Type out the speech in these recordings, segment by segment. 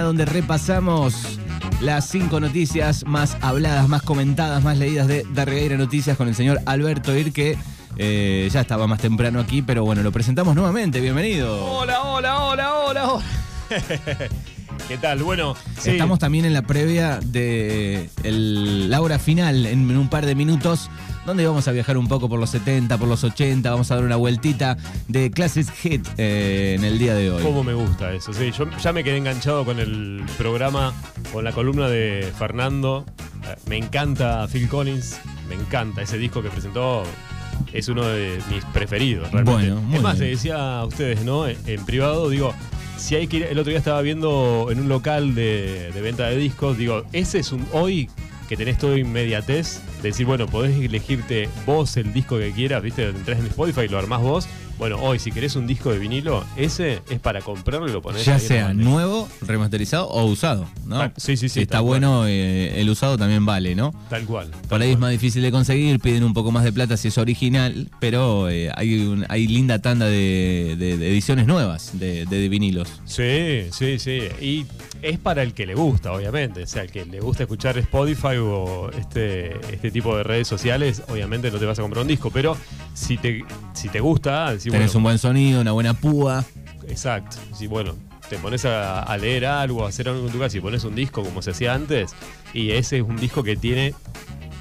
donde repasamos las cinco noticias más habladas, más comentadas, más leídas de Darregueira Noticias con el señor Alberto Ir, que eh, ya estaba más temprano aquí, pero bueno, lo presentamos nuevamente. Bienvenido. Hola, hola, hola, hola, hola. ¿Qué tal? Bueno, sí. Estamos también en la previa de el- la hora final en, en un par de minutos, donde vamos a viajar un poco por los 70, por los 80, vamos a dar una vueltita de clases hit eh, en el día de hoy. ¿Cómo me gusta eso? Sí, yo ya me quedé enganchado con el programa, con la columna de Fernando. Eh, Me encanta Phil Collins, me encanta ese disco que presentó. Es uno de mis preferidos, realmente. Bueno, muy es más, bien. le decía a ustedes, ¿no? En privado, digo, si hay que ir. El otro día estaba viendo en un local de, venta de discos, digo, ese es un. Hoy que tenés todo inmediatez, de decir, bueno, podés elegirte vos el disco que quieras, ¿viste? Entrás en Spotify y lo armás vos. Bueno, hoy, si querés un disco de vinilo, ese es para comprarlo y lo ponés Ya ahí sea nuevo, remasterizado o usado, ¿no? Ah, sí, sí, sí, Si está bueno, eh, el usado también vale, ¿no? Tal cual. Por ahí es más difícil de conseguir, piden un poco más de plata si es original, pero eh, hay, un- hay linda tanda de, de- de ediciones nuevas de, de vinilos. Sí, sí, sí. Y es para el que le gusta, obviamente. O sea, el que le gusta escuchar Spotify o este, este tipo de redes sociales, obviamente no te vas a comprar un disco. Pero si te, si te gusta, decir, Tenés bueno, un buen sonido, una buena púa. Exacto. Si bueno, te pones a, a leer algo, a hacer algo en tu casa y pones un disco como se hacía antes, y ese es un disco que tiene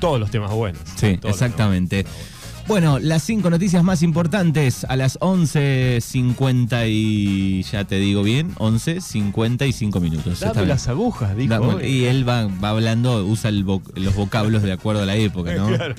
todos los temas buenos. Sí, los exactamente. temas buenos. Bueno, las cinco noticias más importantes a las 11.50 y ya te digo bien, 11.55 minutos. Está Dame bien. las agujas, dijo. Y él va, va hablando, usa el vo- los vocablos de acuerdo a la época, ¿no? Claro.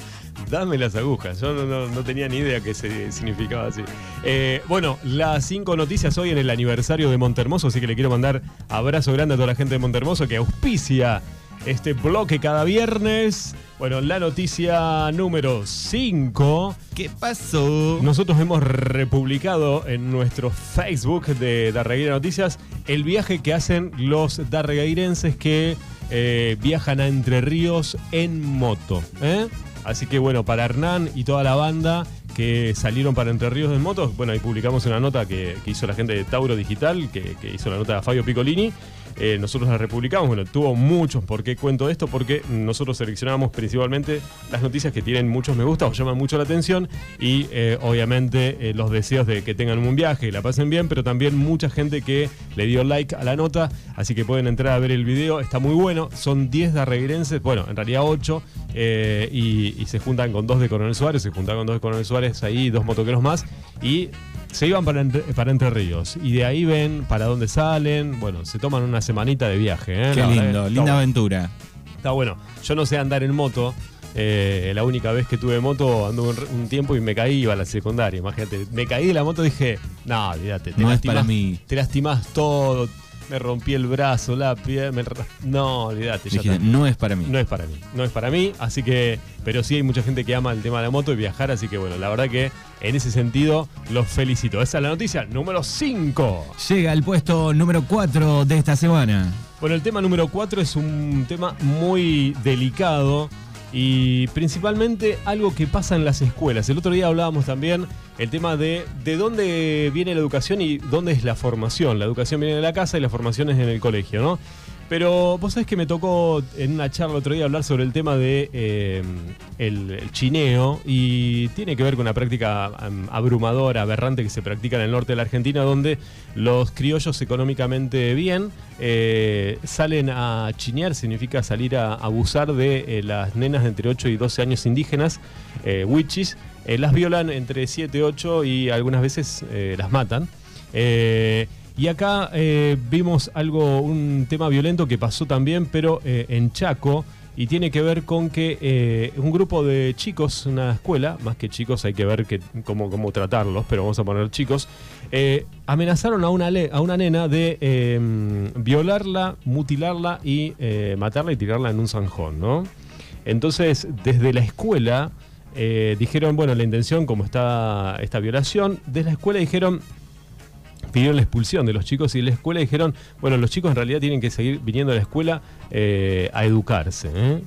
Dame las agujas. Yo no, no- no tenía ni idea que se significaba así. Eh, bueno, las cinco noticias hoy en el aniversario de Montermoso, así que le quiero mandar abrazo grande a toda la gente de Montermoso que auspicia este bloque cada viernes. Bueno, la noticia número 5. ¿Qué pasó? Nosotros hemos republicado en nuestro Facebook de Darregueira Noticias el viaje que hacen los darregueirenses que eh, viajan a Entre Ríos en moto. ¿eh? Así que bueno, para Hernán y toda la banda que salieron para Entre Ríos en moto, bueno, ahí publicamos una nota que, que hizo la gente de Tauro Digital, que, que hizo la nota de Fabio Piccolini. Eh, nosotros la republicamos, bueno, tuvo muchos. ¿Por qué cuento esto? Porque nosotros seleccionamos principalmente las noticias que tienen muchos me gusta o llaman mucho la atención y eh, obviamente eh, los deseos de que tengan un viaje y la pasen bien, pero también mucha gente que le dio like a la nota, así que pueden entrar a ver el video, está muy bueno. Son 10 darreguirenses, bueno, en realidad 8, eh, y, y se juntan con dos de Coronel Suárez, se juntan con dos de Coronel Suárez ahí, dos motoqueros más, y se iban para Entre, para Entre Ríos. Y de ahí ven para dónde salen. Bueno, se toman una semanita de viaje. ¿eh? Qué La verdad que lindo, linda aventura. Está bueno. Yo no sé andar en moto. Eh, la única vez que tuve moto anduve un, un tiempo y me caí, iba a la secundaria. Imagínate, me caí de la moto y dije, no, olvídate, te No es lastimás- para mí. Te lastimás todo. Me rompí el brazo, la me ra- No, olvídate, Dijiste, no es para mí. No es para mí, no es para mí, así que, pero sí hay mucha gente que ama el tema de la moto y viajar, así que bueno, la verdad que en ese sentido los felicito. Esa es la noticia número 5. Llega al puesto número 4 de esta semana. Bueno, el tema número 4 es un tema muy delicado y principalmente algo que pasa en las escuelas. El otro día hablábamos también el tema de de dónde viene la educación y dónde es la formación. La educación viene de la casa y la formación es en el colegio, ¿no? Pero vos sabés que me tocó en una charla otro día hablar sobre el tema de eh, el, chineo y tiene que ver con una práctica am, abrumadora, aberrante que se practica en el norte de la Argentina, donde los criollos económicamente bien eh, salen a chinear, significa salir a abusar de eh, las nenas de entre 8 y 12 años indígenas, eh, las violan entre 7, 8 y algunas veces las matan. Y acá eh, vimos algo, un tema violento que pasó también, pero eh, en Chaco, y tiene que ver con que eh, un grupo de chicos, una escuela, más que chicos hay que ver que, cómo, cómo tratarlos, pero vamos a poner chicos, amenazaron a una, a una nena de eh, violarla, mutilarla y matarla y tirarla en un zanjón, ¿no? Entonces, desde la escuela dijeron, bueno, la intención, como está esta violación, desde la escuela dijeron, pidieron la expulsión de los chicos y de la escuela dijeron, bueno, los chicos en realidad tienen que seguir viniendo a la escuela eh, a educarse. ¿eh?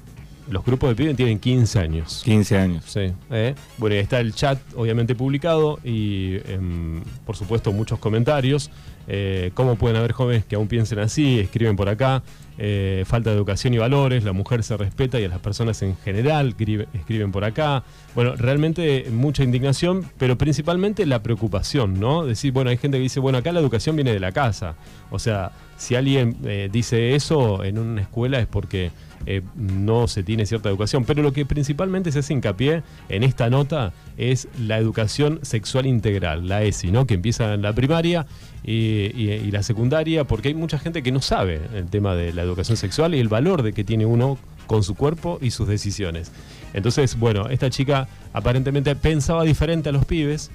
Los grupos de pibes tienen 15 años. 15 años. Sí, ¿eh? Bueno, está el chat obviamente publicado y em, por supuesto muchos comentarios. Eh, ¿Cómo pueden haber jóvenes que aún piensen así? Escriben por acá. Eh, falta de educación y valores, la mujer se respeta y a las personas en general escribe- escriben por acá. Bueno, realmente mucha indignación, pero principalmente la preocupación, ¿no? Decir, bueno, hay gente que dice, bueno, acá la educación viene de la casa. O sea, si alguien eh, dice eso en una escuela es porque eh, no se tiene cierta educación. Pero lo que principalmente se hace hincapié en esta nota es la educación sexual integral, la ESI, ¿no? Que empieza en la primaria y, la secundaria, porque hay mucha gente que no sabe el tema de la educación sexual y el valor de que tiene uno con su cuerpo y sus decisiones. Entonces, bueno, esta chica aparentemente pensaba diferente a los pibes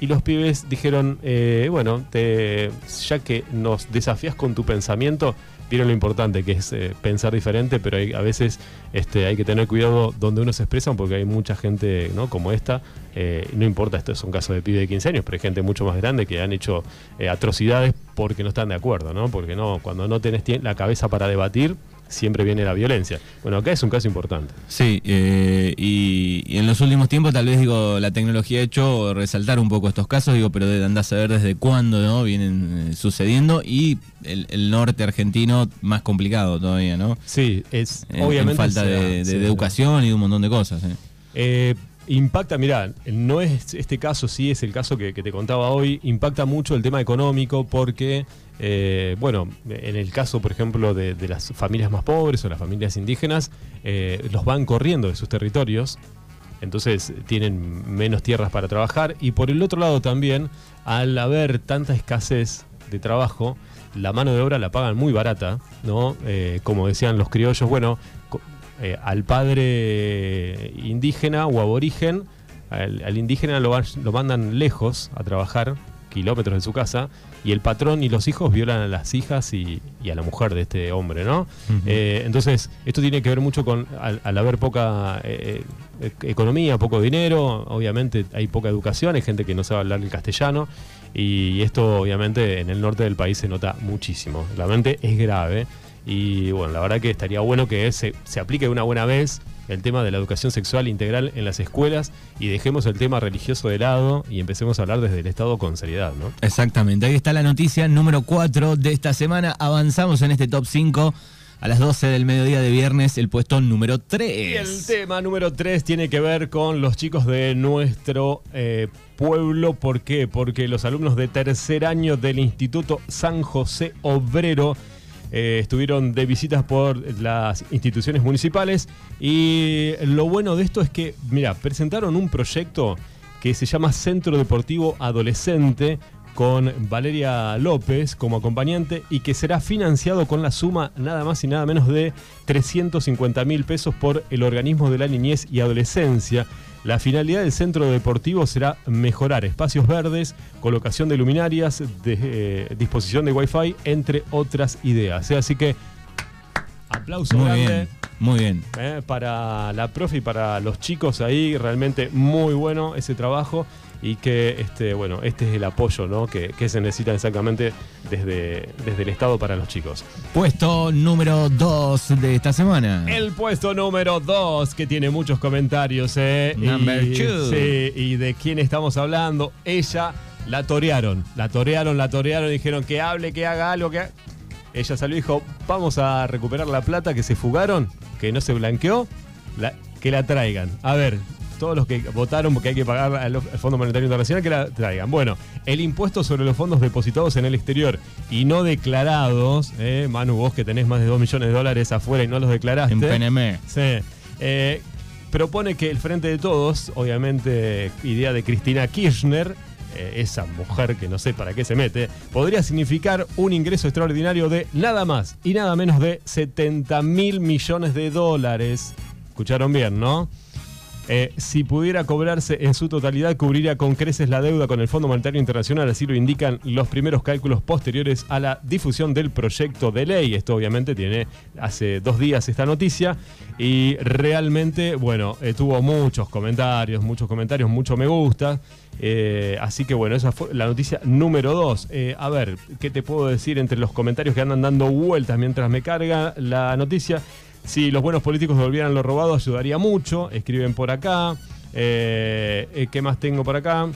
y los pibes dijeron, eh, bueno, te, ya que nos desafías con tu pensamiento, vieron lo importante que es eh, pensar diferente, pero hay- a veces este, hay que tener cuidado donde uno se expresa porque hay mucha gente ¿no? como esta, eh, no importa, esto es un caso de pibe de 15 años, pero hay gente mucho más grande que han hecho eh, atrocidades porque no están de acuerdo, ¿no? porque no, cuando no tenés la cabeza para debatir, siempre viene la violencia. Bueno, acá es un caso importante. Sí, eh, y, y en los últimos tiempos tal vez digo la tecnología ha hecho resaltar un poco estos casos, digo, pero andar a saber desde cuándo ¿no? vienen eh, sucediendo y el, el norte argentino más complicado todavía, ¿no? Sí, es En- en obviamente falta de, de- educación y de un montón de cosas. ¿eh? Impacta, mirá, no es este caso, sí es el caso que, te contaba hoy, impacta mucho el tema económico porque, eh, bueno, en el caso, por ejemplo, de, las familias más pobres o las familias indígenas, eh, los van corriendo de sus territorios, entonces tienen menos tierras para trabajar y por el otro lado también, al haber tanta escasez de trabajo, la mano de obra la pagan muy barata, ¿no? Eh, como decían los criollos, bueno, eh, al padre indígena o aborigen, al, al indígena lo, lo mandan lejos a trabajar, kilómetros de su casa, y el patrón y los hijos violan a las hijas y, y a la mujer de este hombre, ¿no? Eh, entonces, esto tiene que ver mucho con, al, al haber poca eh, economía, poco dinero, obviamente hay poca educación, hay gente que no sabe hablar el castellano, y esto obviamente en el norte del país se nota muchísimo. Realmente es grave. Y bueno, la verdad que estaría bueno que se, se aplique de una buena vez el tema de la educación sexual integral en las escuelas y dejemos el tema religioso de lado y empecemos a hablar desde el Estado con seriedad, ¿no? Exactamente, ahí está la noticia número 4 de esta semana. Avanzamos en este top 5 a las 12 del mediodía de viernes, el puesto número 3. Y el tema número 3 tiene que ver con los chicos de nuestro eh, pueblo. ¿Por qué? Porque los alumnos de tercer año del Instituto San José Obrero eh, estuvieron de visitas por las instituciones municipales. Y lo bueno de esto es que, mira, presentaron un proyecto que se llama Centro Deportivo Adolescente con Valeria López como acompañante y que será financiado con la suma nada más y nada menos de 350 mil pesos por el organismo de la niñez y adolescencia. La finalidad del centro deportivo será mejorar espacios verdes, colocación de luminarias, de, eh, disposición de wifi, entre otras ideas. Eh, Así que aplauso Muy grande. bien, muy bien. Eh, para la profe y para los chicos ahí, realmente muy bueno ese trabajo y que este, bueno, este es el apoyo ¿no? que, que se necesita exactamente desde, desde el Estado para los chicos. Puesto número 2 de esta semana. El puesto número 2, que tiene muchos comentarios, ¿eh? Number y, two. sí, y de quién estamos hablando. Ella la torearon, la torearon, la torearon, dijeron que hable, que haga algo, que Ella salió y dijo, vamos a recuperar la plata que se fugaron, que no se blanqueó, la- que la traigan. A ver, todos los que votaron porque hay que pagar al al Fondo Monetario Internacional, que la traigan. Bueno, el impuesto sobre los fondos depositados en el exterior y no declarados, eh, Manu, vos que tenés más de 2 millones de dólares afuera y no los declaraste. En PNM. Sí. Eh, propone que el Frente de Todos, obviamente idea de Cristina Kirchner, eh, esa mujer que no sé para qué se mete, podría significar un ingreso extraordinario de nada más y nada menos de 70 mil millones de dólares. Escucharon bien, ¿no? Eh, si pudiera cobrarse en su totalidad, cubriría con creces la deuda con el Fondo Monetario Internacional, así lo indican los primeros cálculos posteriores a la difusión del proyecto de ley. Esto obviamente tiene hace dos días esta noticia y realmente, bueno, eh, tuvo muchos comentarios, muchos comentarios, mucho me gusta. Eh, así que bueno, esa fue la noticia número dos. Eh, a ver, ¿qué te puedo decir entre los comentarios que andan dando vueltas mientras me carga la noticia? Si los buenos políticos devolvieran lo robado, ayudaría mucho. Escriben por acá. Eh, eh, ¿Qué más tengo por acá?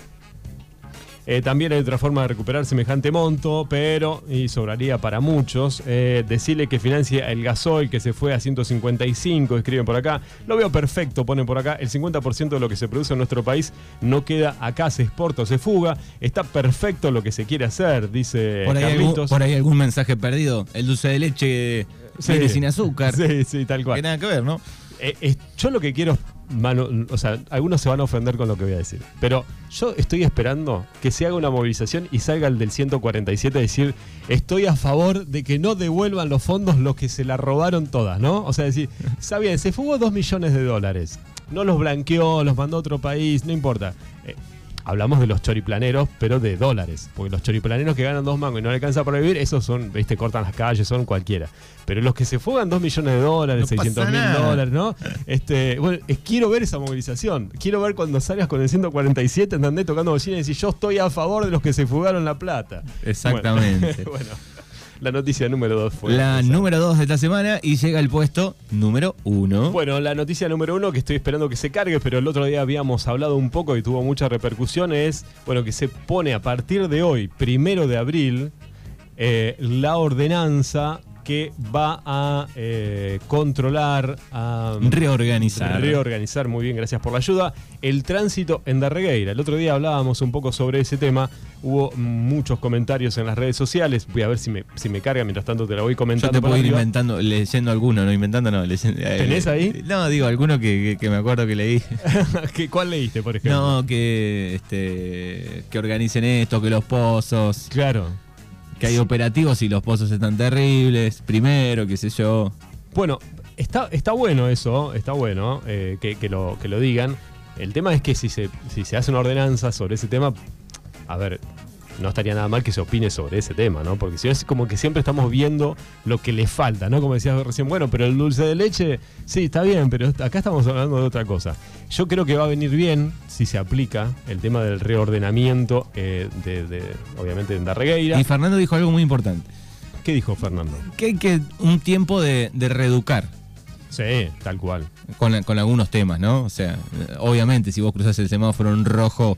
Eh, también hay otra forma de recuperar semejante monto, pero, y sobraría para muchos, eh, decirle que financia el gasoil que se fue a 155, escriben por acá. Lo veo perfecto, ponen por acá. El 50% de lo que se produce en nuestro país no queda acá, se exporta o se fuga. Está perfecto lo que se quiere hacer, dice Por ahí, algún, por ahí algún mensaje perdido. El dulce de leche Sí. viene sin azúcar. Sí, sí, tal Que cual. nada que ver, ¿no? Eh, eh, yo lo que quiero, mano, o sea, algunos se van a ofender con lo que voy a decir, pero yo estoy esperando que se haga una movilización y salga el del 147 a decir, estoy a favor de que no devuelvan los fondos los que se la robaron todas, ¿no? O sea, decir, está bien, se fugó dos millones de dólares, no los blanqueó, los mandó a otro país, no importa. Eh, Hablamos de los choriplaneros, pero de dólares. Porque los choriplaneros que ganan dos mangos y no alcanza para vivir, esos son, viste, cortan las calles, son cualquiera. Pero los que se fugan dos millones de dólares, No 600 pasa mil dólares, ¿no? Este, bueno, es- quiero ver esa movilización. Quiero ver cuando salgas con el 147, ¿entendés? Tocando bocina y decir, yo estoy a favor de los que se fugaron la plata. Exactamente. Bueno, bueno, la noticia número dos fue. La esa. número 2 de esta semana y llega el puesto número 1. Bueno, la noticia número uno que estoy esperando que se cargue, pero el otro día habíamos hablado un poco y tuvo mucha repercusión, es bueno, que se pone a partir de hoy, primero de abril, eh, la ordenanza que va a eh, controlar, a Reorganizar. reorganizar, muy bien, gracias por la ayuda, el tránsito en Darregueira. El otro día hablábamos un poco sobre ese tema, hubo muchos comentarios en las redes sociales, voy a ver si me, si me carga, mientras tanto te la voy Yo comentando. te puedo ir arriba. inventando, leyendo alguno, no inventando, no. leyendo- eh, ¿Tenés ahí? No, digo, alguno que, que- que me acuerdo que leí. ¿Qué- ¿Cuál leíste, por ejemplo? No, que este que organicen esto, que los pozos, Claro. Que hay operativos y los pozos están terribles, primero, qué sé yo. Bueno, está, está bueno eso, está bueno eh, que, que lo, que lo digan. El tema es que si se, si se hace una ordenanza sobre ese tema, a ver, no estaría nada mal que se opine sobre ese tema, ¿no? Porque si no es como que siempre estamos viendo lo que le falta, ¿no? Como decías recién, bueno, pero el dulce de leche, sí, está bien, pero acá estamos hablando de otra cosa. Yo creo que va a venir bien si se aplica el tema del reordenamiento eh, de, de, obviamente, en Darregueira. Y Fernando dijo algo muy importante, ¿Qué dijo Fernando? que hay que un tiempo de, de reeducar. Sí, tal cual. con, con algunos temas, ¿no? O sea, obviamente si vos cruzás el semáforo en rojo,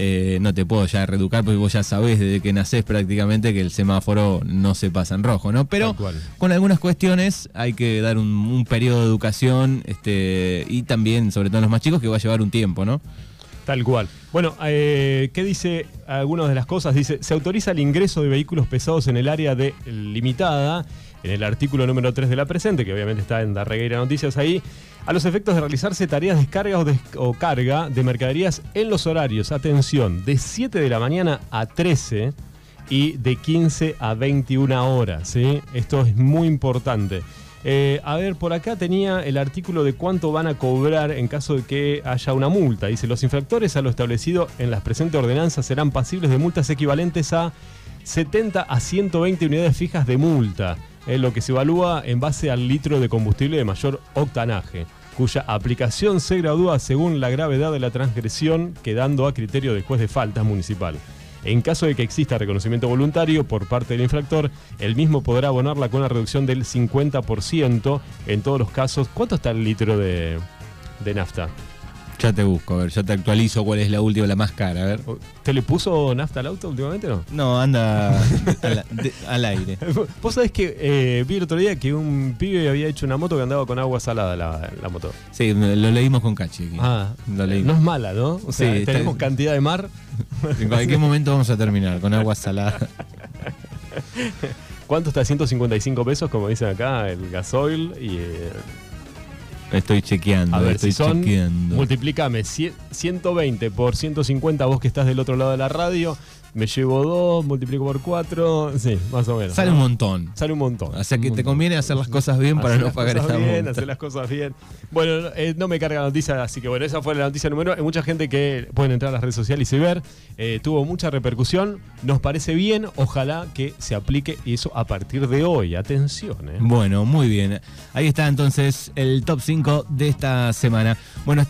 eh, no te puedo ya reeducar porque vos ya sabés desde que nacés prácticamente que el semáforo no se pasa en rojo, ¿no? Pero con algunas cuestiones hay que dar un, un periodo de educación este, y también, sobre todo en los más chicos, que va a llevar un tiempo, ¿no? Tal cual. Bueno, eh, ¿qué dice algunas de las cosas? Dice, se autoriza el ingreso de vehículos pesados en el área de limitada, el artículo número 3 de la presente, que obviamente está en Darregueira Noticias ahí, a los efectos de realizarse tareas de descarga o, des- o carga de mercaderías en los horarios, atención, de 7 de la mañana a 13 y de 15 a 21 horas, ¿sí? Esto es muy importante. Eh, a ver, por acá tenía el artículo de cuánto van a cobrar en caso de que haya una multa. Dice, los infractores a lo establecido en las presentes ordenanzas serán pasibles de multas equivalentes a 70 a 120 unidades fijas de multa, eh, lo que se evalúa en base al litro de combustible de mayor octanaje, cuya aplicación se gradúa según la gravedad de la transgresión, quedando a criterio del juez de faltas municipal. En caso de que exista reconocimiento voluntario por parte del infractor, el mismo podrá abonarla con una reducción del 50% en todos los casos. ¿Cuánto está el litro de nafta? Ya te busco, a ver, ya te actualizo cuál es la última, la más cara, a ver. ¿Te le puso nafta al auto últimamente o no? No, anda al, de- al aire. Vos sabés que eh, vi el otro día que un pibe había hecho una moto que andaba con agua salada la, la moto. Sí, lo leímos con Cachi aquí. Ah, Lo leí. no es mala, ¿no? O sea, Sí, está- tenemos cantidad de mar. En cualquier momento vamos a terminar con agua salada. ¿Cuánto está? 155 pesos, como dicen acá, el gasoil y... eh, Estoy chequeando, A ver, estoy si son, chequeando. multiplícame cie- 120 por 150 vos que estás del otro lado de la radio, me llevo 2, multiplico por 4, sí, más o menos. Sale ¿no? un montón. Sale un montón. O sea que te conviene hacer las cosas bien para Hacer no pagar esa bien, multa. hacer las cosas bien. Bueno, no, eh, no me carga la noticia, así que bueno, esa fue la noticia número uno. Hay mucha gente que pueden entrar a las redes sociales y ver. Eh, tuvo mucha repercusión. Nos parece bien. Ojalá que se aplique y eso a partir de hoy. Atención, eh. Bueno, muy bien. Ahí está entonces el top 5 de esta semana. Bueno, está